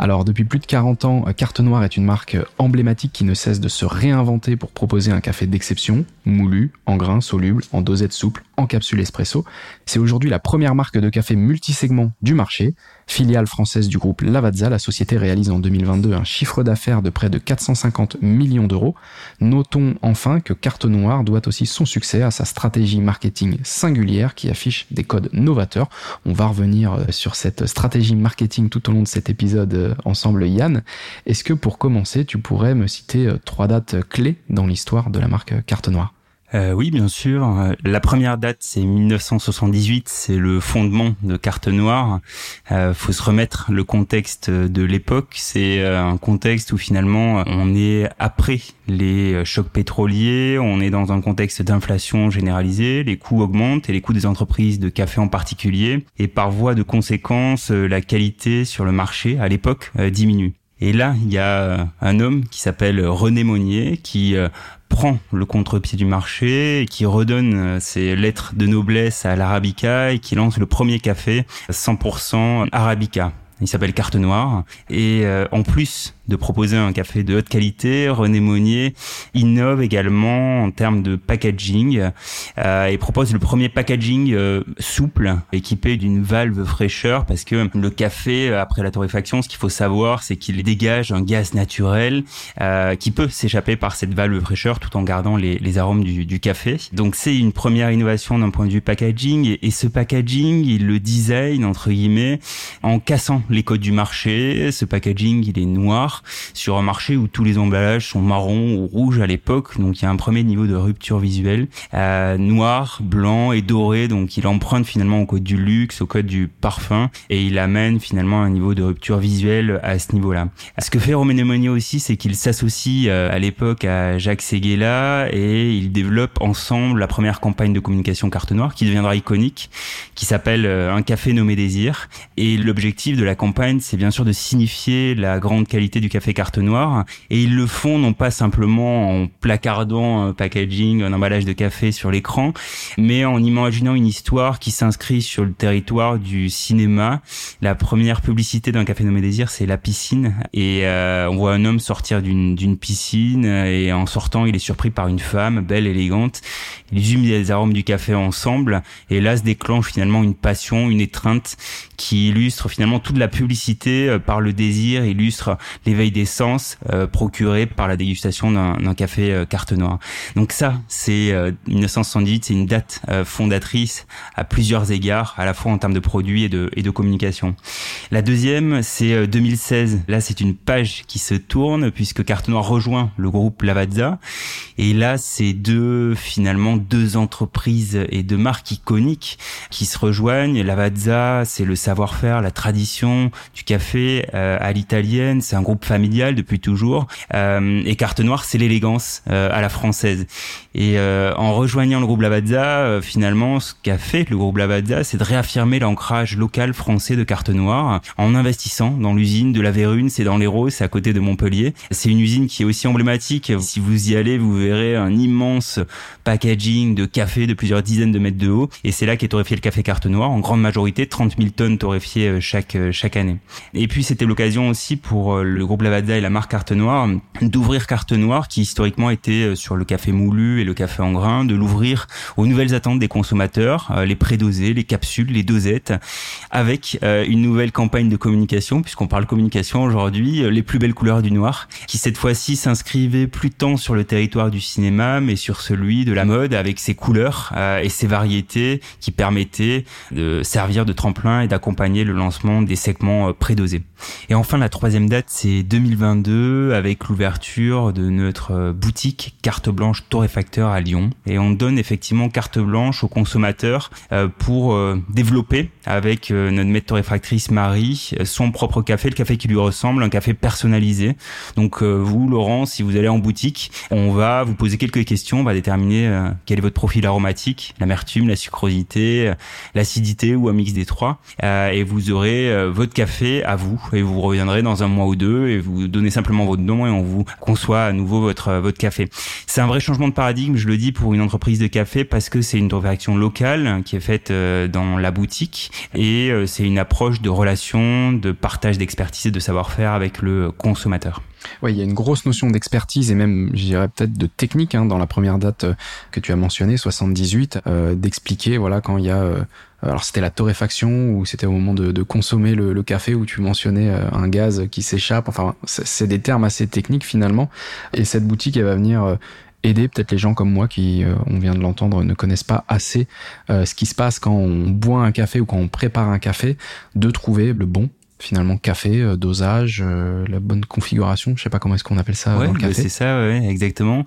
Alors depuis plus de 40 ans, Carte Noire est une marque emblématique qui ne cesse de se réinventer pour proposer un café d'exception, moulu, en grains, soluble, en dosette souple, en capsule espresso. C'est aujourd'hui la première marque de café multisegment du marché Filiale française du groupe Lavazza, la société réalise en 2022 un chiffre d'affaires de près de 450 millions d'euros. Notons enfin que Carte Noire doit aussi son succès à sa stratégie marketing singulière qui affiche des codes novateurs. On va revenir euh, sur cette stratégie marketing tout au long de cet épisode euh, ensemble Yann. Est-ce que pour commencer, tu pourrais me citer euh, trois dates clés dans l'histoire de la marque Carte Noire? Euh, oui, bien sûr. La première date, c'est 1978, c'est le fondement de Carte Noire. Euh, faut se remettre le contexte de l'époque. C'est euh, un contexte où finalement on est après les chocs pétroliers, on est dans un contexte d'inflation généralisée, les coûts augmentent et les coûts des entreprises de café en particulier, et par voie de conséquence, la qualité sur le marché à l'époque diminue. Et là, il y a un homme qui s'appelle René Monnier qui prend le contre-pied du marché, qui redonne euh, ses lettres de noblesse à l'Arabica et qui lance le premier café 100% Arabica. Il s'appelle Carte Noire. Et euh, en plus de proposer un café de haute qualité, René Monnier innove également en termes de packaging euh, et propose le premier packaging euh, souple équipé d'une valve fraîcheur parce que le café après la torréfaction, ce qu'il faut savoir, c'est qu'il dégage un gaz naturel euh, qui peut s'échapper par cette valve fraîcheur tout en gardant les, les arômes du, du, café. Donc c'est une première innovation d'un point de vue packaging et, et ce packaging, il le design entre guillemets en cassant les codes du marché. Ce packaging, il est noir sur un marché où tous les emballages sont marrons ou rouges à l'époque. Donc il y a un premier niveau de rupture visuelle. Euh, noir, blanc et doré. Donc il emprunte finalement au code du luxe, au code du parfum et il amène finalement un niveau de rupture visuelle à ce niveau-là. Ce que fait Romain Monnier aussi, c'est qu'il s'associe euh, à l'époque à Jacques Seguela et ils développent ensemble la première campagne de communication carte noire qui deviendra iconique, qui s'appelle euh, Un café nommé Désir. Et l'objectif de la campagne, c'est bien sûr de signifier la grande qualité du café carte noire et ils le font non pas simplement en placardant un packaging, un emballage de café sur l'écran, mais en imaginant une histoire qui s'inscrit sur le territoire du cinéma. La première publicité d'un café nommé Désir, c'est la piscine et euh, on voit un homme sortir d'une piscine et en sortant, il est surpris par une femme belle, élégante. Ils hument les arômes du café ensemble et là se déclenche finalement une passion, une étreinte qui illustre finalement toute la publicité euh, par le désir, illustre l'éveil des sens euh, procuré par la dégustation d'un café euh, carte noire. Donc ça, c'est 1978, c'est une date fondatrice à plusieurs égards, à la fois en termes de produits et de, communication. La deuxième, c'est 2016. Là, c'est une page qui se tourne puisque Carte Noire rejoint le groupe Lavazza. Et là, c'est deux, finalement, deux entreprises et deux marques iconiques qui se rejoignent. Lavazza, c'est le savoir-faire, la tradition du café euh, à l'italienne. C'est un groupe familial depuis toujours. Euh, et Carte Noire, c'est l'élégance euh, à la française. Et euh, en rejoignant le groupe Lavazza, euh, finalement, ce qu'a fait le groupe Lavazza, c'est de réaffirmer l'ancrage local français de Carte Noire en investissant dans l'usine de la Vérune, c'est dans l'Hérault, c'est à côté de Montpellier. C'est une usine qui est aussi emblématique. Si vous y allez, vous verrez un immense packaging de café de plusieurs dizaines de mètres de haut. Et c'est là qu'est torréfié le café Carte Noire, en grande majorité 30 000 tonnes torréfié euh, chaque euh, chaque année. Et puis c'était l'occasion aussi pour euh, le groupe Lavazza et la marque Carte Noire d'ouvrir Carte Noire qui historiquement était sur le café moulu et le café en grains, de l'ouvrir aux nouvelles attentes des consommateurs, les prédosés, les capsules, les dosettes, avec une nouvelle campagne de communication puisqu'on parle communication aujourd'hui, les plus belles couleurs du noir, qui cette fois-ci s'inscrivait plus tant sur le territoire du cinéma mais sur celui de la mode avec ses couleurs et ses variétés qui permettaient de servir de tremplin et d'accompagner le lancement des segments euh, prédosés. Et enfin, la troisième date, c'est c'est 2022 avec l'ouverture de notre boutique carte blanche torréfacteur à Lyon. Et on donne effectivement carte blanche aux consommateurs euh, pour euh, développer avec euh, notre maître torréfactrice Marie son propre café, le café qui lui ressemble, un café personnalisé. Donc vous, Laurent, si vous allez en boutique, on va vous poser quelques questions, on va déterminer quel est votre profil aromatique, l'amertume, la sucrosité, l'acidité ou un mix des trois. et vous aurez votre café à vous et vous reviendrez dans un mois ou deux et vous donnez simplement votre nom et on vous conçoit à nouveau votre votre café. C'est un vrai changement de paradigme, je le dis pour une entreprise de café parce que c'est une réaction locale qui est faite euh, dans la boutique et euh, c'est une approche de relation, de partage d'expertise et de savoir-faire avec le consommateur. Oui, il y a une grosse notion d'expertise et même, je dirais peut-être de technique hein, dans la première date euh, que tu as mentionnée, 78, euh, d'expliquer voilà quand il y a euh, alors c'était la torréfaction ou c'était au moment de, de consommer le, le, café où tu mentionnais un gaz qui s'échappe. Enfin, c'est des termes assez techniques finalement. Et cette boutique, elle va venir aider peut-être les gens comme moi qui, on vient de l'entendre, ne connaissent pas assez ce qui se passe quand on boit un café ou quand on prépare un café, de trouver le bon finalement café, euh, dosage, euh, la bonne configuration. Je sais pas comment est-ce qu'on appelle ça ouais, dans le bah, café. C'est ça, ouais, exactement.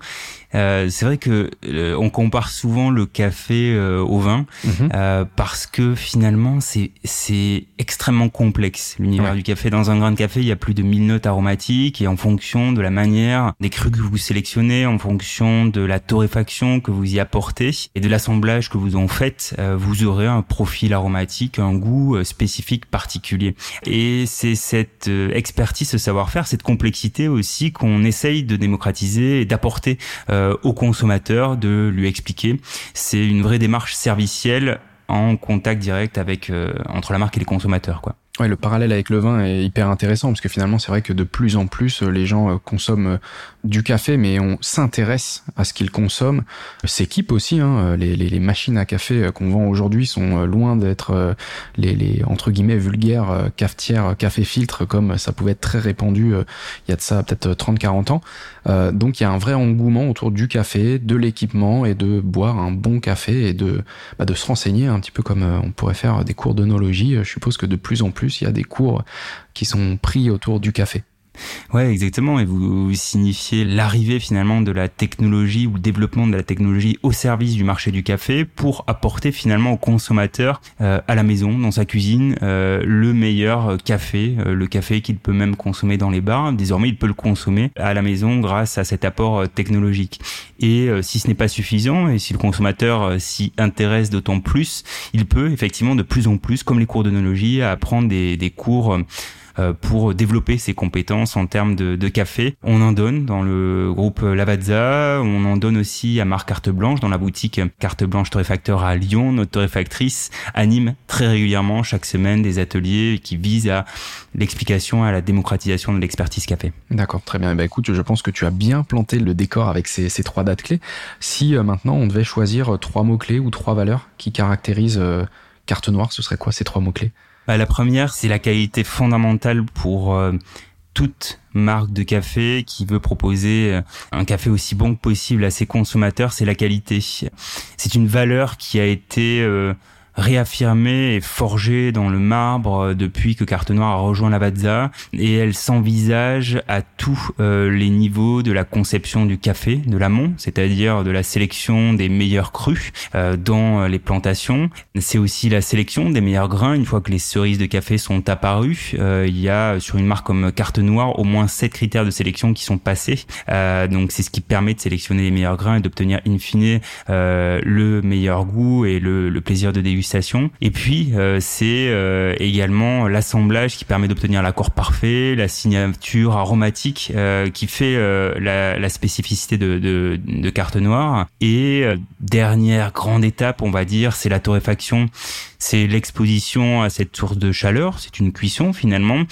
Euh, c'est vrai que euh, on compare souvent le café au vin mhm. parce que finalement c'est c'est extrêmement complexe l'univers du café. Dans un grain de café, il y a plus de 1000 notes aromatiques et en fonction de la manière des crus que vous sélectionnez, en fonction de la torréfaction que vous y apportez et de l'assemblage que vous en faites, vous aurez un profil aromatique, un goût spécifique particulier. Et et c'est cette euh, expertise, ce savoir-faire, cette complexité aussi qu'on essaye de démocratiser et d'apporter euh, au consommateur, de lui expliquer. C'est une vraie démarche servicielle en contact direct avec euh, entre la marque et les consommateurs, quoi. Ouais, le parallèle avec le vin est hyper intéressant parce que finalement c'est vrai que de plus en plus les gens consomment du café, mais on s'intéresse à ce qu'ils consomment, s'équipe aussi. Hein. Les, les, les, machines à café qu'on vend aujourd'hui sont loin d'être les, les, entre guillemets vulgaires cafetières, café filtre comme ça pouvait être très répandu il y a de ça peut-être 30-40 ans. Euh, donc il y a un vrai engouement autour du café, de l'équipement et de boire un bon café et de, bah, de se renseigner un petit peu comme on pourrait faire des cours d'onologie. Je suppose que de plus en plus il y a des cours qui sont pris autour du café. Ouais, exactement. Et vous signifiez l'arrivée finalement de la technologie ou le développement de la technologie au service du marché du café pour apporter finalement au consommateur euh, à la maison, dans sa cuisine, euh, le meilleur café, euh, le café qu'il peut même consommer dans les bars. Désormais, il peut le consommer à la maison grâce à cet apport technologique. Et si ce n'est pas suffisant, et si le consommateur s'y intéresse d'autant plus, il peut effectivement de plus en plus, comme les cours d'onologie, apprendre des, des cours euh, pour développer ses compétences en termes de, de, café. On en donne dans le groupe Lavazza, on en donne aussi à Marc Carte Blanche dans la boutique Carte Blanche Torréfacteur à Lyon. Notre torréfactrice anime très régulièrement chaque semaine des ateliers qui visent à l'explication, à la démocratisation de l'expertise café. D'accord, très bien. Bah, écoute, je pense que tu as bien planté le décor avec ces, ces trois dates clés. Si euh, maintenant on devait choisir trois mots clés ou trois valeurs qui caractérisent euh, Carte Noire, ce serait quoi ces trois mots clés bah, la première, c'est la qualité fondamentale pour euh, toute marque de café qui veut proposer euh, un café aussi bon que possible à ses consommateurs, c'est la qualité. C'est une valeur qui a été euh, réaffirmée et forgée dans le marbre depuis que Carte Noire a rejoint la Lavazza et elle s'envisage à tous euh, les niveaux de la conception du café, de l'amont, c'est-à-dire de la sélection des meilleurs crus euh, dans les plantations. C'est aussi la sélection des meilleurs grains une fois que les cerises de café sont apparues. Euh, il y a sur une marque comme Carte Noire au moins sept critères de sélection qui sont passés. donc c'est ce qui permet de sélectionner les meilleurs grains et d'obtenir in fine le meilleur goût et le, le plaisir de dégustation et puis euh, c'est euh, également l'assemblage qui permet d'obtenir l'accord parfait, la signature aromatique euh, qui fait la, la, spécificité de, de, de, carte noire. Et dernière grande étape, on va dire, c'est la torréfaction c'est l'exposition à cette source de chaleur, c'est une cuisson finalement,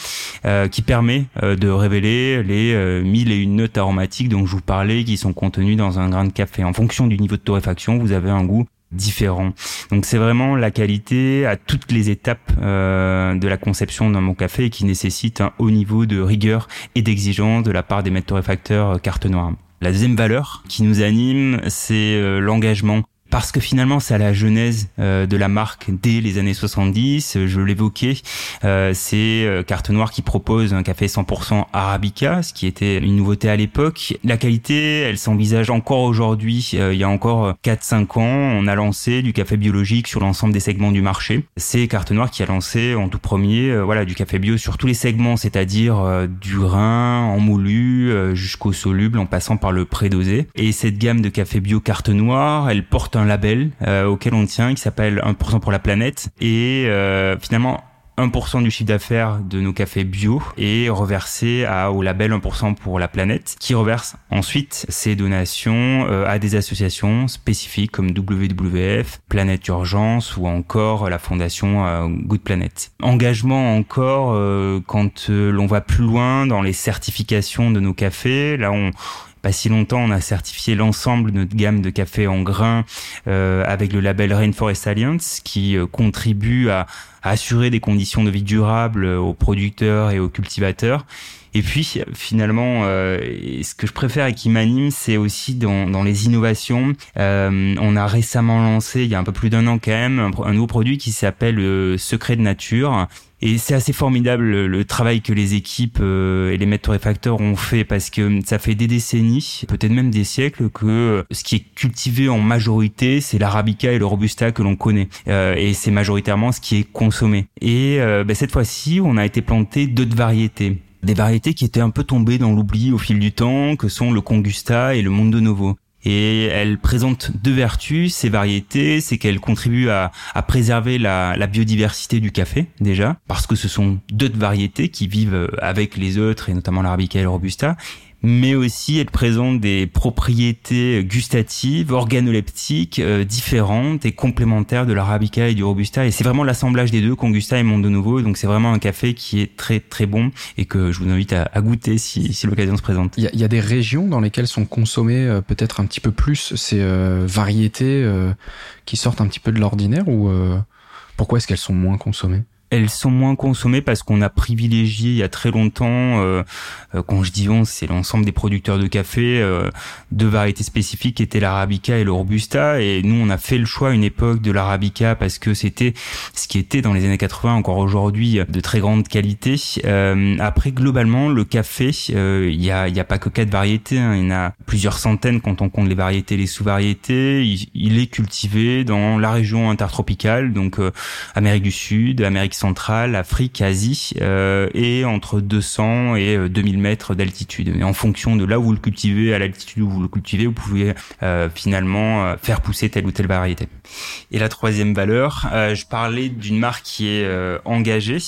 euh, qui permet euh, de révéler les euh, mille et une notes aromatiques dont je vous parlais, qui sont contenues dans un grain de café. En fonction du niveau de torréfaction, vous avez un goût différent. Donc c'est vraiment la qualité à toutes les étapes euh, de la conception d'un bon café qui nécessite un haut niveau de rigueur et d'exigence de la part des maîtres torréfacteurs euh, carte noire. La deuxième valeur qui nous anime, c'est euh, l'engagement parce que finalement c'est à la genèse euh, de la marque dès les années 70. Je l'évoquais, euh, c'est euh, Carte Noire qui propose un café 100% arabica, ce qui était une nouveauté à l'époque. La qualité, elle s'envisage encore aujourd'hui. il y a encore 4-5 ans, on a lancé du café biologique sur l'ensemble des segments du marché. C'est Carte Noire qui a lancé en tout premier, voilà, du café bio sur tous les segments, c'est-à-dire du grain en moulu jusqu'au soluble, en passant par le prédosé. Et cette gamme de café bio Carte Noire, elle porte label euh, auquel on tient qui s'appelle 1% pour la planète et euh, finalement 1% du chiffre d'affaires de nos cafés bio est reversé au label 1% pour la planète, qui reverse ensuite ces donations euh, à des associations spécifiques comme WWF, Planète Urgence ou encore la fondation Good Planet. Engagement encore quand l'on va plus loin dans les certifications de nos cafés. Là, on pas si longtemps, on a certifié l'ensemble de notre gamme de café en grains euh, avec le label Rainforest Alliance qui euh, contribue à, assurer des conditions de vie durables euh, aux producteurs et aux cultivateurs. Et puis finalement, ce que je préfère et qui m'anime, c'est aussi dans, les innovations. on a récemment lancé, il y a un peu plus d'un an quand même, un, un nouveau produit qui s'appelle Secret de Nature et c'est assez formidable le, travail que les équipes euh, et les maîtres torréfacteurs ont fait parce que ça fait des décennies, peut-être même des siècles, que ce qui est cultivé en majorité, c'est l'arabica et le robusta que l'on connaît. Euh, et c'est majoritairement ce qui est consommé. Et euh, ben, cette fois-ci, on a été planté d'autres variétés des variétés qui étaient un peu tombées dans l'oubli au fil du temps, que sont le Congusta et le Mondo Novo. Et elle présente deux vertus, ces variétés, c'est qu'elles contribuent à, préserver la, la, biodiversité du café déjà, parce que ce sont deux variétés qui vivent avec les autres, et notamment l'arabica et le robusta, mais aussi elle présente des propriétés gustatives, organoleptiques euh, différentes et complémentaires de l'arabica et du robusta. Et c'est vraiment l'assemblage des deux, Congusta et Mondo Novo. Donc c'est vraiment un café qui est très très bon et que je vous invite à, goûter si, si l'occasion se présente. Il y, a, des régions dans lesquelles sont consommées euh, peut-être un petit peu plus ces euh, variétés qui sortent un petit peu de l'ordinaire ou pourquoi est-ce qu'elles sont moins consommées? Elles sont moins consommées parce qu'on a privilégié il y a très longtemps, euh, euh quand je dis on, c'est l'ensemble des producteurs de café, euh, deux variétés spécifiques qui étaient l'arabica et le robusta. Et nous, on a fait le choix à une époque de l'arabica parce que c'était ce qui était dans les années 80 encore aujourd'hui de très grande qualité. Euh, après, globalement, le café, euh, il y a, y a pas que quatre variétés, hein, il y en a plusieurs centaines quand on compte les variétés, les sous-variétés. Il, il, est cultivé dans la région intertropicale, donc Amérique du Sud, Amérique centrale, Afrique, Asie, euh, et entre 200 et 2000 euh, mètres d'altitude. Et en fonction de là où vous le cultivez, à l'altitude où vous le cultivez, vous pouvez euh, finalement faire pousser telle ou telle variété. Et la troisième valeur, je parlais d'une marque qui est engagée.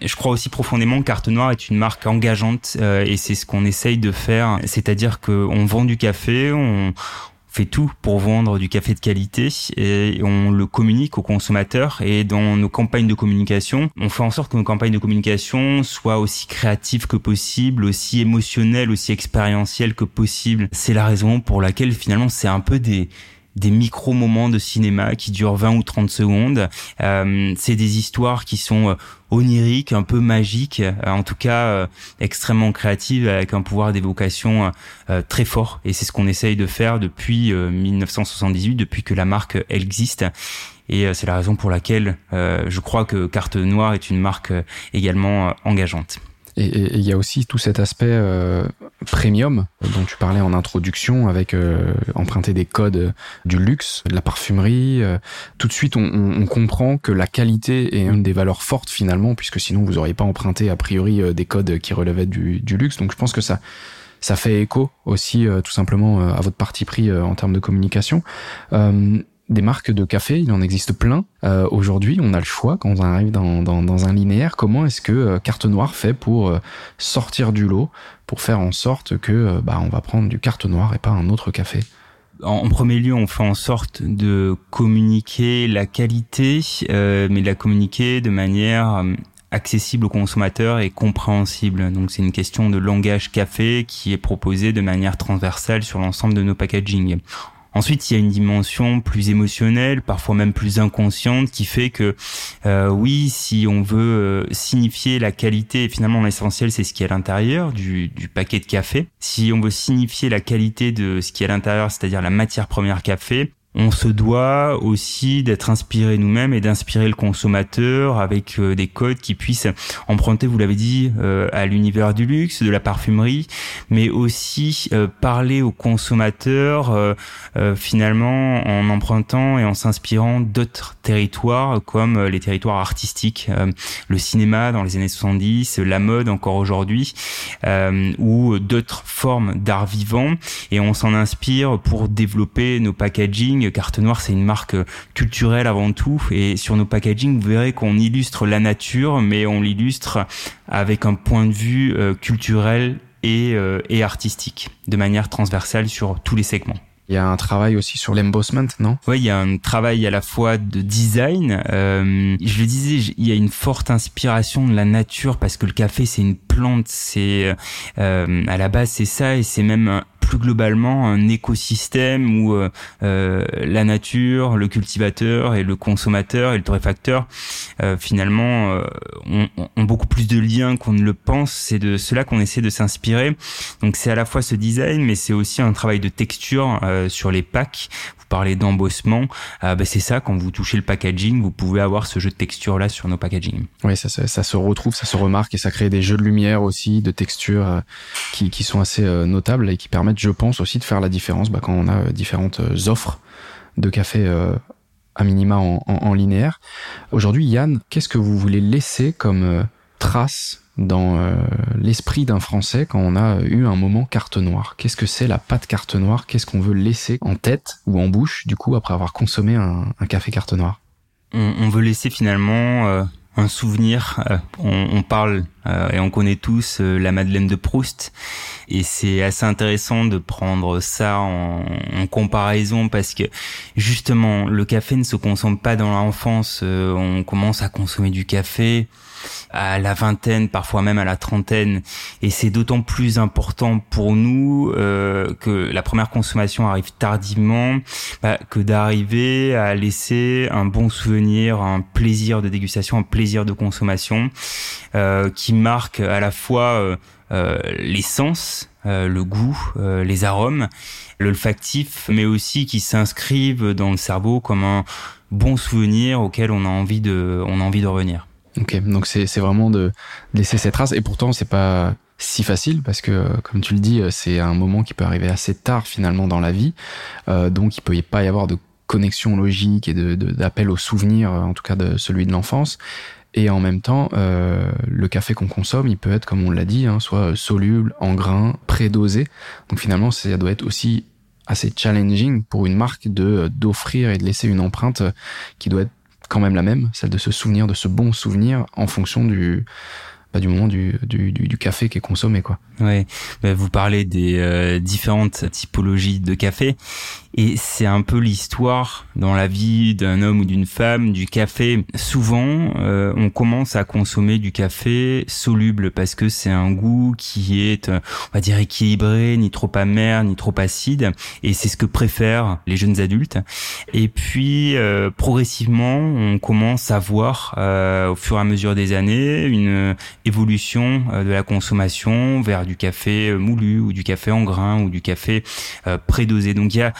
Je crois aussi profondément que Carte Noire est une marque engageante et c'est ce qu'on essaye de faire, c'est-à-dire qu'on vend du café, on, fait tout pour vendre du café de qualité et on le communique aux consommateurs et dans nos campagnes de communication, on fait en sorte que nos campagnes de communication soient aussi créatives que possible, aussi émotionnelles, aussi expérientielles que possible. C'est la raison pour laquelle finalement c'est un peu des des micro-moments de cinéma qui durent 20 ou 30 secondes. Euh, c'est des histoires qui sont euh, oniriques, un peu magiques, euh, en tout cas extrêmement créatives, avec un pouvoir d'évocation très fort. Et c'est ce qu'on essaye de faire depuis 1978, depuis que la marque existe. Et c'est la raison pour laquelle je crois que Carte Noire est une marque également engageante. Et il y a aussi tout cet aspect euh, premium dont tu parlais en introduction, avec euh, emprunter des codes du luxe, de la parfumerie. Euh, tout de suite, on, on, comprend que la qualité est une des valeurs fortes finalement, puisque sinon vous n'auriez pas emprunté a priori des codes qui relevaient du, du, luxe. Donc je pense que ça ça fait écho aussi tout simplement à votre parti pris en termes de communication des marques de café, il en existe plein. Euh, aujourd'hui, on a le choix quand on arrive dans, dans, un linéaire. Comment est-ce que euh, Carte Noire fait pour euh, sortir du lot, pour faire en sorte que bah, on va prendre du Carte Noire et pas un autre café? En premier lieu, on fait en sorte de communiquer la qualité, mais de la communiquer de manière accessible aux consommateurs et compréhensible. Donc c'est une question de langage café qui est proposé de manière transversale sur l'ensemble de nos packaging. Ensuite, il y a une dimension plus émotionnelle, parfois même plus inconsciente, qui fait que euh, oui, si on veut euh, signifier la qualité, finalement l'essentiel c'est ce qui est à l'intérieur du, du, paquet de café. Si on veut signifier la qualité de ce qui est à l'intérieur, c'est-à-dire la matière première café, on se doit aussi d'être inspiré nous-mêmes et d'inspirer le consommateur avec euh, des codes qui puissent emprunter, vous l'avez dit, euh, à l'univers du luxe, de la parfumerie, mais aussi euh, parler aux consommateurs finalement en empruntant et en s'inspirant d'autres territoires comme les territoires artistiques, le cinéma dans les années 70, la mode encore aujourd'hui, ou d'autres formes d'art vivant, et on s'en inspire pour développer nos packaging Carte Noire, c'est une marque culturelle avant tout. Et sur nos packaging, vous verrez qu'on illustre la nature, mais on l'illustre avec un point de vue euh, culturel et, euh, et artistique, de manière transversale sur tous les segments. Il y a un travail aussi sur l'embossment, non? Oui, il y a un travail à la fois de design. Euh, je le disais, il y a une forte inspiration de la nature parce que le café, c'est une plante. C'est euh, à la base, c'est ça, et c'est même plus globalement un écosystème où euh, euh, la nature, le cultivateur et le consommateur et le torréfacteur euh, finalement ont, beaucoup plus de liens qu'on ne le pense. C'est de cela qu'on essaie de s'inspirer. Donc c'est à la fois ce design, mais c'est aussi un travail de texture sur les packs parler d'embossement, euh, bah, c'est ça, quand vous touchez le packaging, vous pouvez avoir ce jeu de texture là sur nos packaging. Oui, ça, ça, se retrouve, ça se remarque et ça crée des jeux de lumière aussi, de texture qui, qui, sont assez notables et qui permettent, je pense, aussi de faire la différence bah, quand on a différentes offres de café à minima en, linéaire. Aujourd'hui, Yann, qu'est-ce que vous voulez laisser comme trace dans euh, l'esprit d'un Français quand on a eu un moment carte noire? Qu'est-ce que c'est la pâte carte noire? Qu'est-ce qu'on veut laisser en tête ou en bouche, du coup, après avoir consommé un, café carte noire? On, veut laisser finalement euh, un souvenir. Euh, on, parle et on connaît tous la Madeleine de Proust, et c'est assez intéressant de prendre ça en, en, comparaison parce que justement, le café ne se consomme pas dans l'enfance. on commence à consommer du café à la vingtaine, parfois même à la trentaine. Et c'est d'autant plus important pour nous euh, que la première consommation arrive tardivement, bah, que d'arriver à laisser un bon souvenir, un plaisir de dégustation, un plaisir de consommation euh, qui marque à la fois euh, euh les sens, euh, le goût, les arômes, l'olfactif, mais aussi qui s'inscrivent dans le cerveau comme un bon souvenir auquel on a envie de, on a envie de revenir. Ok, donc c'est vraiment de laisser cette trace et pourtant c'est pas si facile parce que comme tu le dis c'est un moment qui peut arriver assez tard finalement dans la vie. Euh, donc il peut pas y avoir de connexion logique et d'appel au souvenir en tout cas de celui de l'enfance. Et en même temps euh, le café qu'on consomme il peut être comme on l'a dit hein, soit soluble en grains prédosé. Donc finalement ça doit être aussi assez challenging pour une marque d'offrir et de laisser une empreinte qui doit être quand même la même, celle de se souvenir de ce bon souvenir en fonction du, bah, du moment du, du, du, café qui est consommé quoi. Ouais, bah, vous parlez des euh, différentes typologies de café et c'est un peu l'histoire dans la vie d'un homme ou d'une femme du café. Souvent, euh, on commence à consommer du café soluble parce que c'est un goût qui est, euh, on va dire, équilibré, ni trop amer, ni trop acide. Et c'est ce que préfèrent les jeunes adultes. Et puis, euh, progressivement, on commence à voir, au fur et à mesure des années, une évolution de la consommation vers du café moulu ou du café en grains ou du café prédosé. Donc il y a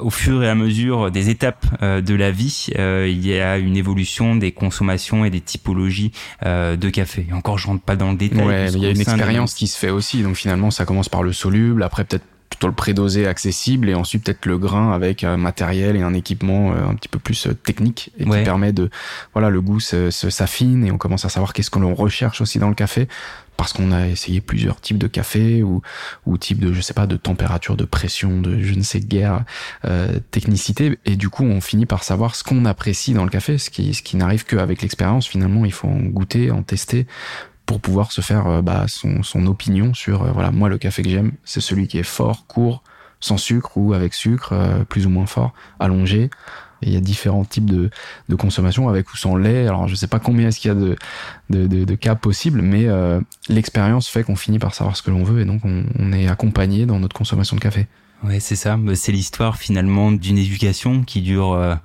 au fur et à mesure des étapes euh, de la vie, euh, il y a une évolution des consommations et des typologies euh, de café. Encore, je rentre pas dans le détail. Ouais, mais il y a une expérience qui se fait aussi. Donc finalement, ça commence par le soluble, après peut-être plutôt le prédosé accessible et ensuite peut-être le grain avec un matériel et un équipement un petit peu plus technique et qui permet de voilà le goût s'affine et on commence à savoir qu'est-ce qu'on recherche aussi dans le café parce qu'on a essayé plusieurs types de café ou ou type de je sais pas de température, de pression, de je ne sais guère euh, technicité et du coup on finit par savoir ce qu'on apprécie dans le café, ce qui ce qui n'arrive qu'avec l'expérience. Finalement, il faut en goûter, en tester pour pouvoir se faire euh, bah, son, son opinion sur euh, voilà moi le café que j'aime c'est celui qui est fort, court, sans sucre ou avec sucre, euh, plus ou moins fort, allongé, il y a différents types de, de, consommation avec ou sans lait. Alors je sais pas combien est-ce qu'il y a de, de, cas possibles, mais l'expérience fait qu'on finit par savoir ce que l'on veut et donc on, est accompagné dans notre consommation de café. Ouais, c'est ça. Bah, c'est l'histoire finalement d'une éducation qui dure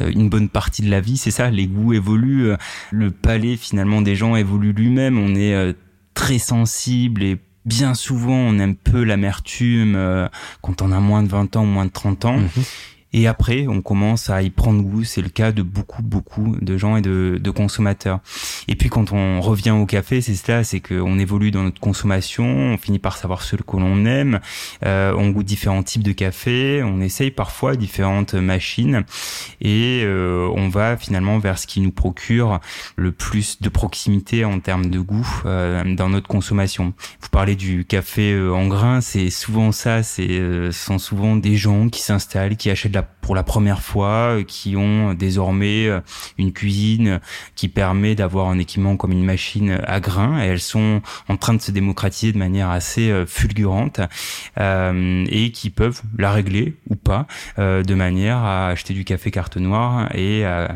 une bonne partie de la vie. C'est ça. Les goûts évoluent. Le palais finalement des gens évolue lui-même. On est euh, très sensible et bien souvent on aime peu l'amertume quand on a moins de 20 ans, moins de 30 ans. Mhm. Et après, on commence à y prendre goût. C'est le cas de beaucoup, beaucoup de gens et de, de consommateurs. Et puis quand on revient au café, c'est cela, c'est qu'on évolue dans notre consommation, on finit par savoir ce que l'on aime, euh, on goûte différents types de café, on essaye parfois différentes machines et euh, on va finalement vers ce qui nous procure le plus de proximité en termes de goût euh, dans notre consommation. Vous parlez du café euh, en grain, c'est souvent ça, c'est euh, sont souvent des gens qui s'installent, qui achètent pour la première fois, qui ont désormais une cuisine qui permet d'avoir un équipement comme une machine à grains et elles sont en train de se démocratiser de manière assez fulgurante euh, et qui peuvent la régler ou pas euh, de manière à acheter du café carte noire et à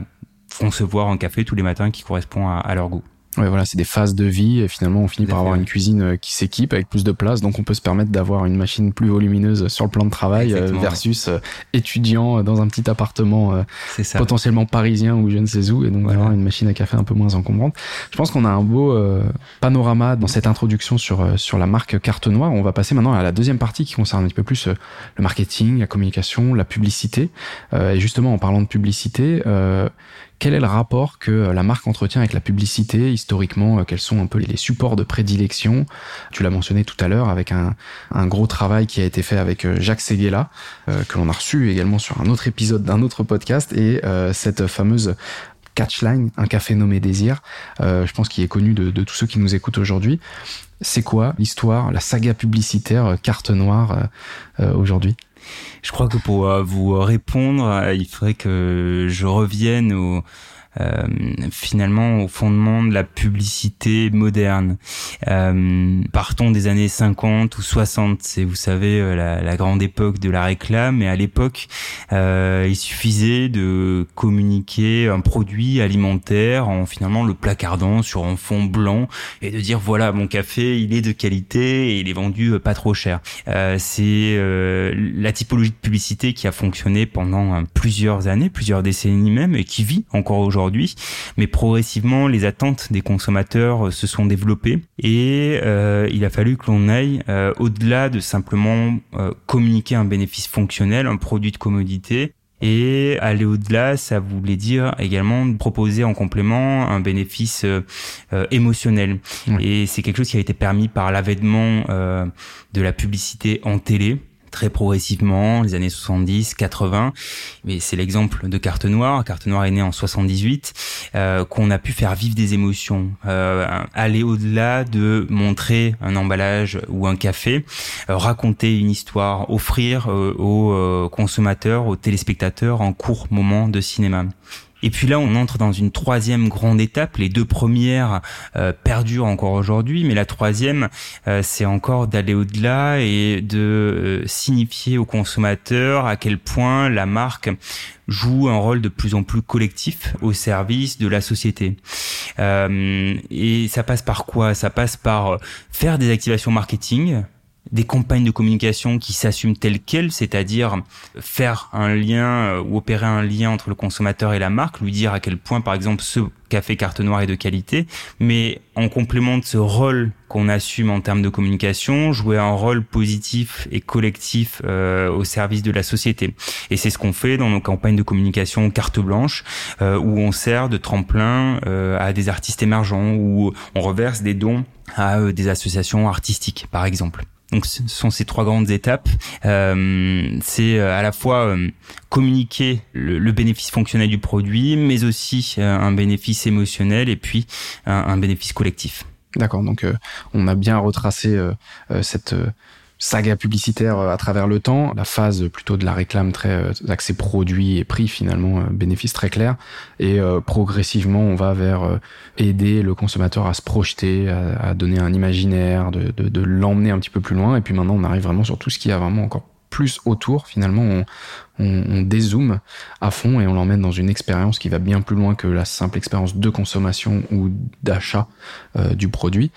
concevoir un café tous les matins qui correspond à leur goût. Ouais, voilà, c'est des phases de vie et finalement on finit par avoir une cuisine euh, qui s'équipe avec plus de place, donc on peut se permettre d'avoir une machine plus volumineuse sur le plan de travail euh, versus euh, étudiant dans un petit appartement potentiellement parisien ou je ne sais où, et donc d'avoir une machine à café un peu moins encombrante. Je pense qu'on a un beau panorama dans cette introduction sur sur la marque Carte Noire. On va passer maintenant à la deuxième partie qui concerne un petit peu plus le marketing, la communication, la publicité. et justement en parlant de publicité quel est le rapport que euh, la marque entretient avec la publicité historiquement euh, Quels sont un peu les supports de prédilection? Tu l'as mentionné tout à l'heure avec un, gros travail qui a été fait avec euh, Jacques Seguela, que l'on a reçu également sur un autre épisode d'un autre podcast, et cette fameuse catchline, un café nommé Désir, je pense qu'il est connu de, de tous ceux qui nous écoutent aujourd'hui. C'est quoi l'histoire, la saga publicitaire carte noire aujourd'hui? Je crois que pour euh, vous répondre, euh, il faudrait que je revienne au, finalement au fondement de la publicité moderne. Euh, partons des années 50 ou 60, c'est vous savez euh, la, la, grande époque de la réclame. Et à l'époque, euh, il suffisait de communiquer un produit alimentaire en finalement le placardant sur un fond blanc et de dire voilà mon café il est de qualité et il est vendu pas trop cher. Euh, c'est la typologie de publicité qui a fonctionné pendant plusieurs années, plusieurs décennies même et qui vit encore aujourd'hui aujourd'hui, mais progressivement les attentes des consommateurs euh, se sont développées et euh, il a fallu que l'on aille euh, au-delà de simplement communiquer un bénéfice fonctionnel, un produit de commodité, et aller au-delà, ça voulait dire également proposer en complément un bénéfice émotionnel. Et c'est quelque chose qui a été permis par l'avènement de la publicité en télé très progressivement, les années 70, 80. Mais c'est l'exemple de Carte Noire. Carte Noire est née en 78, euh, qu'on a pu faire vivre des émotions, euh, aller au-delà de montrer un emballage ou un café, euh, raconter une histoire, offrir euh, aux consommateurs, aux téléspectateurs un court moment de cinéma. Et puis là, on entre dans une troisième grande étape. Les deux premières euh, perdurent encore aujourd'hui, mais la troisième, euh, c'est encore d'aller au-delà et de euh, signifier aux consommateurs à quel point la marque joue un rôle de plus en plus collectif au service de la société. et ça passe par quoi? Ça passe par faire des activations marketing des campagnes de communication qui s'assument telles quelles, c'est-à-dire faire un lien euh, ou opérer un lien entre le consommateur et la marque, lui dire à quel point, par exemple, ce café carte noire est de qualité, mais en complément de ce rôle qu'on assume en termes de communication, jouer un rôle positif et collectif euh, au service de la société. Et c'est ce qu'on fait dans nos campagnes de communication carte blanche, euh, où on sert de tremplin à des artistes émergents, où on reverse des dons à des associations artistiques, par exemple. Donc ce sont ces trois grandes étapes. Euh, c'est euh, à la fois euh, communiquer le, bénéfice fonctionnel du produit, mais aussi un bénéfice émotionnel et puis un, bénéfice collectif. D'accord, donc on a bien retracé cette saga publicitaire euh, à travers le temps, la phase plutôt de la réclame très euh, accès produit et prix finalement, euh, bénéfice très clair, et progressivement on va vers aider le consommateur à se projeter, à, donner un imaginaire, de, de, l'emmener un petit peu plus loin, et puis maintenant on arrive vraiment sur tout ce qui a vraiment encore plus autour. Finalement, on, on, on dézoome à fond et on l'emmène dans une expérience qui va bien plus loin que la simple expérience de consommation ou d'achat du produit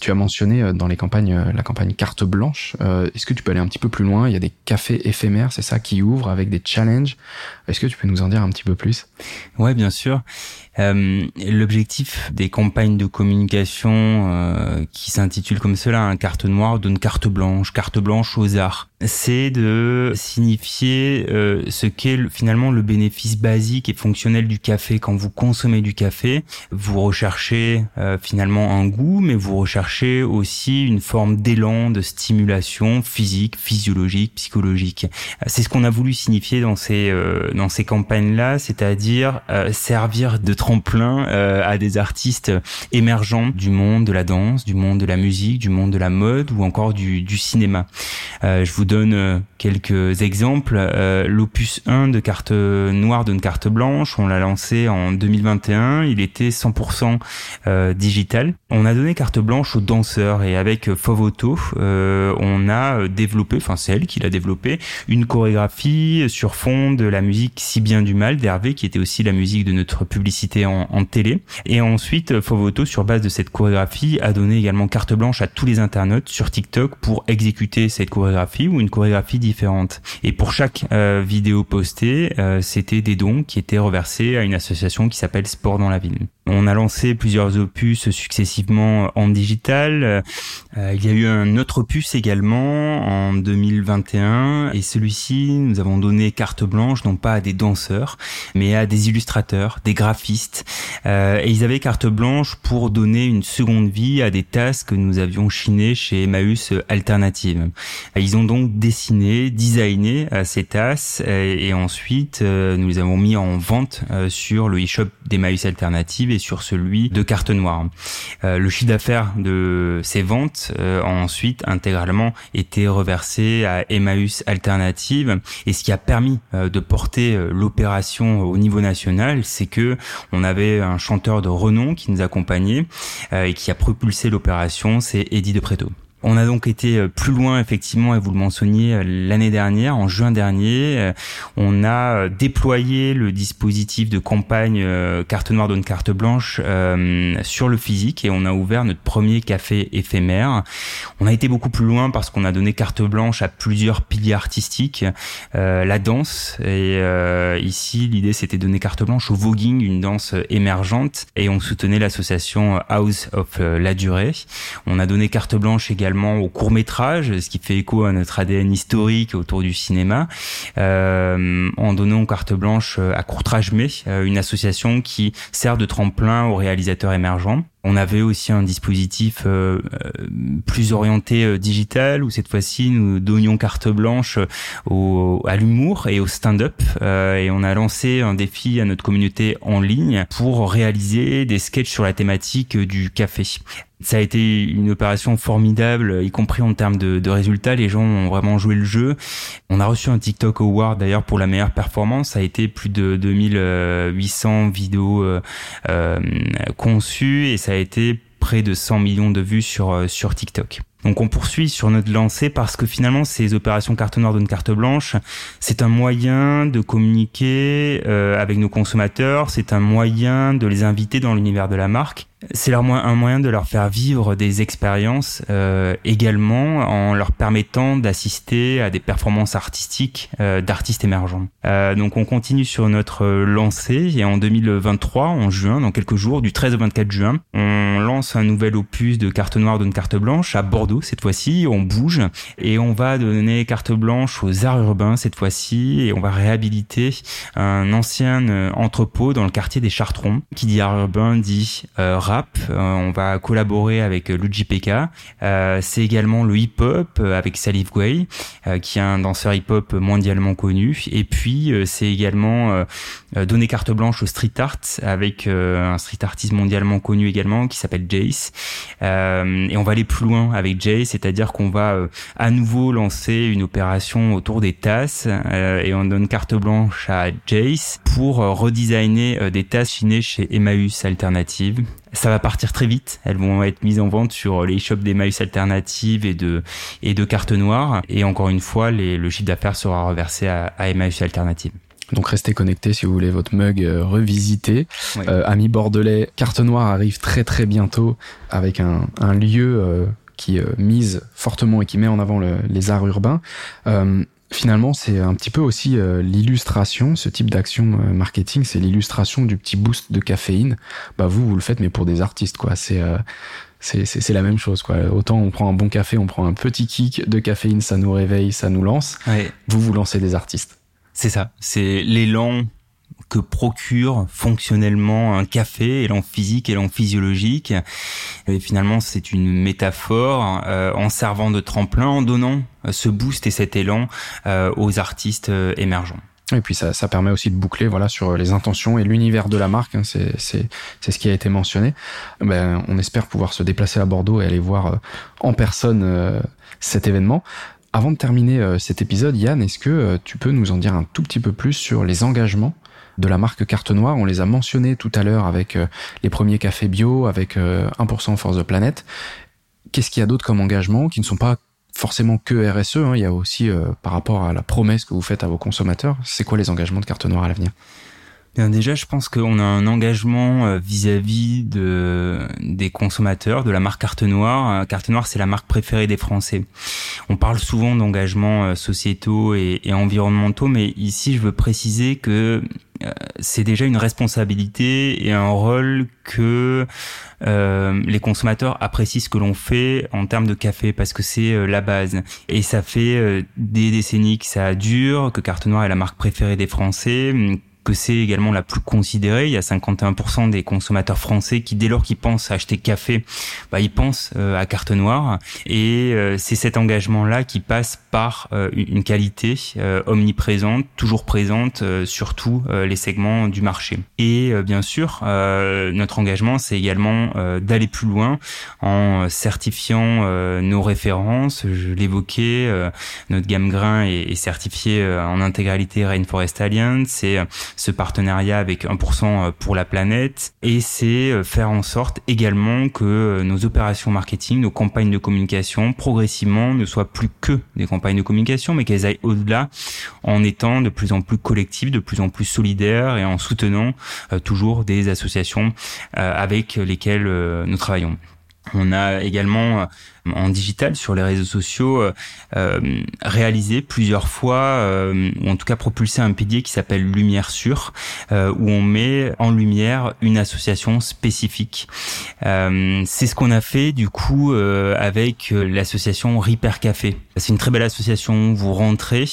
Tu as mentionné dans les campagnes la campagne carte blanche. Est-ce que tu peux aller un petit peu plus loin? Il y a des cafés éphémères, c'est ça, qui ouvrent avec des challenges. Est-ce que tu peux nous en dire un petit peu plus? Ouais, bien sûr. Euh, L'objectif des campagnes de communication euh, qui s'intitulent comme cela, un carte noire donne carte blanche, carte blanche aux arts, c'est de signifier euh, ce qu'est finalement le bénéfice basique et fonctionnel du café. Quand vous consommez du café, vous recherchez euh, finalement un goût, mais vous recherchez aussi une forme d'élan, de stimulation physique, physiologique, psychologique. C'est ce qu'on a voulu signifier dans ces dans ces campagnes-là, c'est-à-dire servir de tremplin euh, à des artistes émergents du monde de la danse, du monde de la musique, du monde de la mode ou encore du, du cinéma. Euh, je vous donne euh, quelques exemples. L'opus 1 de carte noire d'une carte blanche, on l'a lancé en 2021. Il était 100% digital. On a donné carte blanche aux danseurs et avec Fovoto, on a développé, enfin c'est elle qui l'a développé, une chorégraphie sur fond de la musique Si bien du mal d'Hervé, qui était aussi la musique de notre publicité en, télé. Et ensuite, Fovoto, sur base de cette chorégraphie, a donné également carte blanche à tous les internautes sur TikTok pour exécuter cette chorégraphie ou une chorégraphie différente. Et pour chaque euh, vidéo postée, euh, c'était des dons qui étaient reversés à une association qui s'appelle Sport dans la ville. On a lancé plusieurs opus successivement en digital. Euh, il y a eu un autre opus également en 2021 et celui-ci, nous avons donné carte blanche non pas à des danseurs, mais à des illustrateurs, des graphistes. Euh, et ils avaient carte blanche pour donner une seconde vie à des tasses que nous avions chinées chez Emmaüs Alternative. Ils ont donc dessiné, designé euh, ces tasses et, ensuite nous les avons mis en vente sur le e-shop d'Emmaüs Alternative sur celui de carte noire. Euh, le chiffre d'affaires de ces ventes euh, a ensuite intégralement été reversé à Emmaüs Alternative et ce qui a permis euh, de porter l'opération au niveau national, c'est que on avait un chanteur de renom qui nous accompagnait et qui a propulsé l'opération, c'est Eddie de Preto. On a donc été euh, plus loin, effectivement, et vous le mentionniez, euh, l'année dernière, en juin dernier. Euh, on a déployé le dispositif de campagne carte noire donne carte blanche sur le physique et on a ouvert notre premier café éphémère. On a été beaucoup plus loin parce qu'on a donné carte blanche à plusieurs piliers artistiques. la danse, et ici, l'idée c'était donner carte blanche au voguing, une danse émergente, et on soutenait l'association House of la Durée. On a donné carte blanche également au court métrage, ce qui fait écho à notre ADN historique autour du cinéma, euh, en donnant carte blanche à Courtrage Mais, euh, une association qui sert de tremplin aux réalisateurs émergents. On avait aussi un dispositif euh, plus orienté digital où cette fois-ci nous donnions carte blanche au, à l'humour et au stand-up et on a lancé un défi à notre communauté en ligne pour réaliser des sketchs sur la thématique du café. Ça a été une opération formidable, y compris en termes de, de, résultats. Les gens ont vraiment joué le jeu. On a reçu un TikTok Award d'ailleurs pour la meilleure performance. Ça a été plus de 2800 vidéos euh, euh, conçues et ça a été près de 100 millions de vues sur, euh, sur TikTok. Donc on poursuit sur notre lancée parce que finalement ces opérations carte noire d'une carte blanche, c'est un moyen de communiquer euh, avec nos consommateurs, c'est un moyen de les inviter dans l'univers de la marque. C'est un moyen de leur faire vivre des expériences euh, également en leur permettant d'assister à des performances artistiques euh, d'artistes émergents. Euh, donc on continue sur notre lancée et en 2023, en juin, dans quelques jours, du 13 au 24 juin, on lance un nouvel opus de carte noire d'une carte blanche à Bordeaux cette fois-ci. On bouge et on va donner carte blanche aux arts urbains cette fois-ci et on va réhabiliter un ancien entrepôt dans le quartier des Chartrons. Qui dit art urbain dit rap. Euh, on va collaborer avec Luigi Pekka. Euh, c'est également le hip-hop euh, avec Salif Gway, qui est un danseur hip-hop mondialement connu. Et puis c'est également donner carte blanche au street art avec un street artiste mondialement connu également qui s'appelle Jace. et on va aller plus loin avec Jace, c'est-à-dire qu'on va à nouveau lancer une opération autour des tasses et on donne carte blanche à Jace pour redesigner des tasses chinées chez Emmaüs Alternative ça va partir très vite. Elles vont être mises en vente sur les shops des maïs alternatives et de, et de cartes noires. Et encore une fois, les, le chiffre d'affaires sera reversé à, à Emmaüs Alternative. Donc restez connectés si vous voulez votre mug revisité. Ami bordelais, Carte Noire arrive très très bientôt avec un, lieu qui mise fortement et qui met en avant les arts urbains finalement, c'est un petit peu aussi euh, l'illustration, ce type d'action euh, marketing, c'est l'illustration du petit boost de caféine. Bah vous, vous le faites, mais pour des artistes, quoi. C'est euh, c'est la même chose, quoi. Autant on prend un bon café, on prend un petit kick de caféine, ça nous réveille, ça nous lance. Vous, vous lancez des artistes. C'est ça. C'est l'élan que procure fonctionnellement un café, élan physique, élan physiologique. Et finalement, c'est une métaphore euh, en servant de tremplin, en donnant euh, ce boost et cet élan euh, aux artistes émergents. Et puis ça, ça permet aussi de boucler voilà sur les intentions et l'univers de la marque. Hein, c'est ce qui a été mentionné. Ben, on espère pouvoir se déplacer à Bordeaux et aller voir en personne cet événement. Avant de terminer cet épisode, Yann, est-ce que tu peux nous en dire un tout petit peu plus sur les engagements de la marque Carte Noire. On les a mentionnés tout à l'heure avec euh, les premiers cafés bio, avec 1% euh, Force the Planet. Qu'est-ce qu'il y a d'autre comme engagement qui ne sont pas forcément que RSE, hein? il y a aussi euh, par rapport à la promesse que vous faites à vos consommateurs, c'est quoi les engagements de Carte Noire à l'avenir? Déjà, je pense qu'on a un engagement vis-à-vis de des consommateurs, de la marque Carte Noire. Carte Noire, c'est la marque préférée des Français. On parle souvent d'engagements sociétaux et, environnementaux, mais ici, je veux préciser que euh, c'est déjà une responsabilité et un rôle que euh, les consommateurs apprécient ce que l'on fait en termes de café parce que c'est euh, la base. Et ça fait des décennies que ça dure, que Carte Noire est la marque préférée des Français, que c'est également la plus considérée. Il y a 51% des consommateurs français qui, dès lors qu'ils pensent à acheter café, bah, ils pensent euh, à carte noire. Et euh, c'est cet engagement-là qui passe par euh, une qualité omniprésente, toujours présente sur tous les segments du marché. Et bien sûr, notre engagement, c'est également d'aller plus loin en certifiant nos références. Je l'évoquais, notre gamme grain est, est certifiée en intégralité Rainforest Alliance. C'est ce partenariat avec 1% euh, pour la planète et c'est euh, faire en sorte également que euh, nos opérations marketing, nos campagnes de communication progressivement ne soient plus que des campagnes de communication mais qu'elles aillent au-delà en étant de plus en plus collectives, de plus en plus solidaires et en soutenant toujours des associations avec lesquelles nous travaillons. On a également en digital sur les réseaux sociaux euh, euh, réalisé plusieurs fois euh, ou en tout cas propulsé un pilier qui s'appelle Lumière Sûre où on met en lumière une association spécifique. c'est ce qu'on a fait du coup avec l'association Repair Café. C'est une très belle association. Vous rentrez,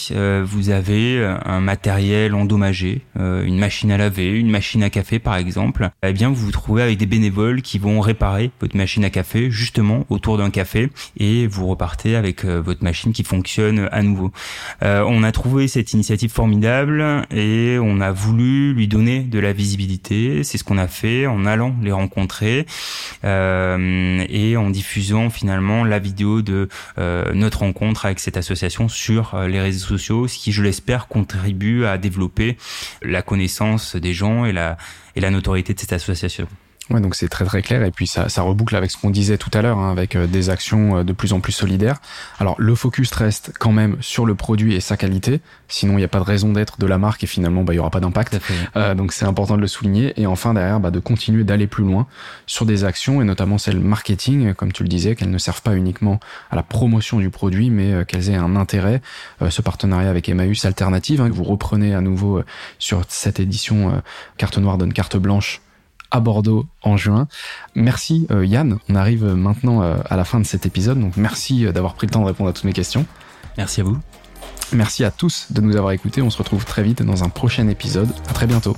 vous avez un matériel endommagé, une machine à laver, une machine à café par exemple. Eh bien, vous vous trouvez avec des bénévoles qui vont réparer votre machine à café justement autour d'un café et vous repartez avec euh, votre machine qui fonctionne à nouveau. Euh, on a trouvé cette initiative formidable et on a voulu lui donner de la visibilité. C'est ce qu'on a fait en allant les rencontrer euh, et en diffusant finalement la vidéo de notre rencontre avec cette association sur les réseaux sociaux, ce qui, je l'espère, contribue à développer la connaissance des gens et la, et la notoriété de cette association. Ouais, donc c'est très très clair et puis ça, ça reboucle avec ce qu'on disait tout à l'heure, hein, avec euh, des actions euh, de plus en plus solidaires. Alors le focus reste quand même sur le produit et sa qualité, sinon il n'y a pas de raison d'être de la marque et finalement bah, il y aura pas d'impact. Euh, donc c'est important de le souligner et enfin derrière bah, de continuer d'aller plus loin sur des actions et notamment celles marketing, comme tu le disais, qu'elles ne servent pas uniquement à la promotion du produit, mais euh, qu'elles aient un intérêt. ce partenariat avec Emmaüs Alternative hein, que vous reprenez à nouveau sur cette édition carte noire donne carte blanche à Bordeaux en juin. Merci euh, Yann, on arrive maintenant euh, à la fin de cet épisode, donc merci euh, d'avoir pris le temps de répondre à toutes mes questions. Merci à vous. Merci à tous de nous avoir écoutés, on se retrouve très vite dans un prochain épisode. À très bientôt.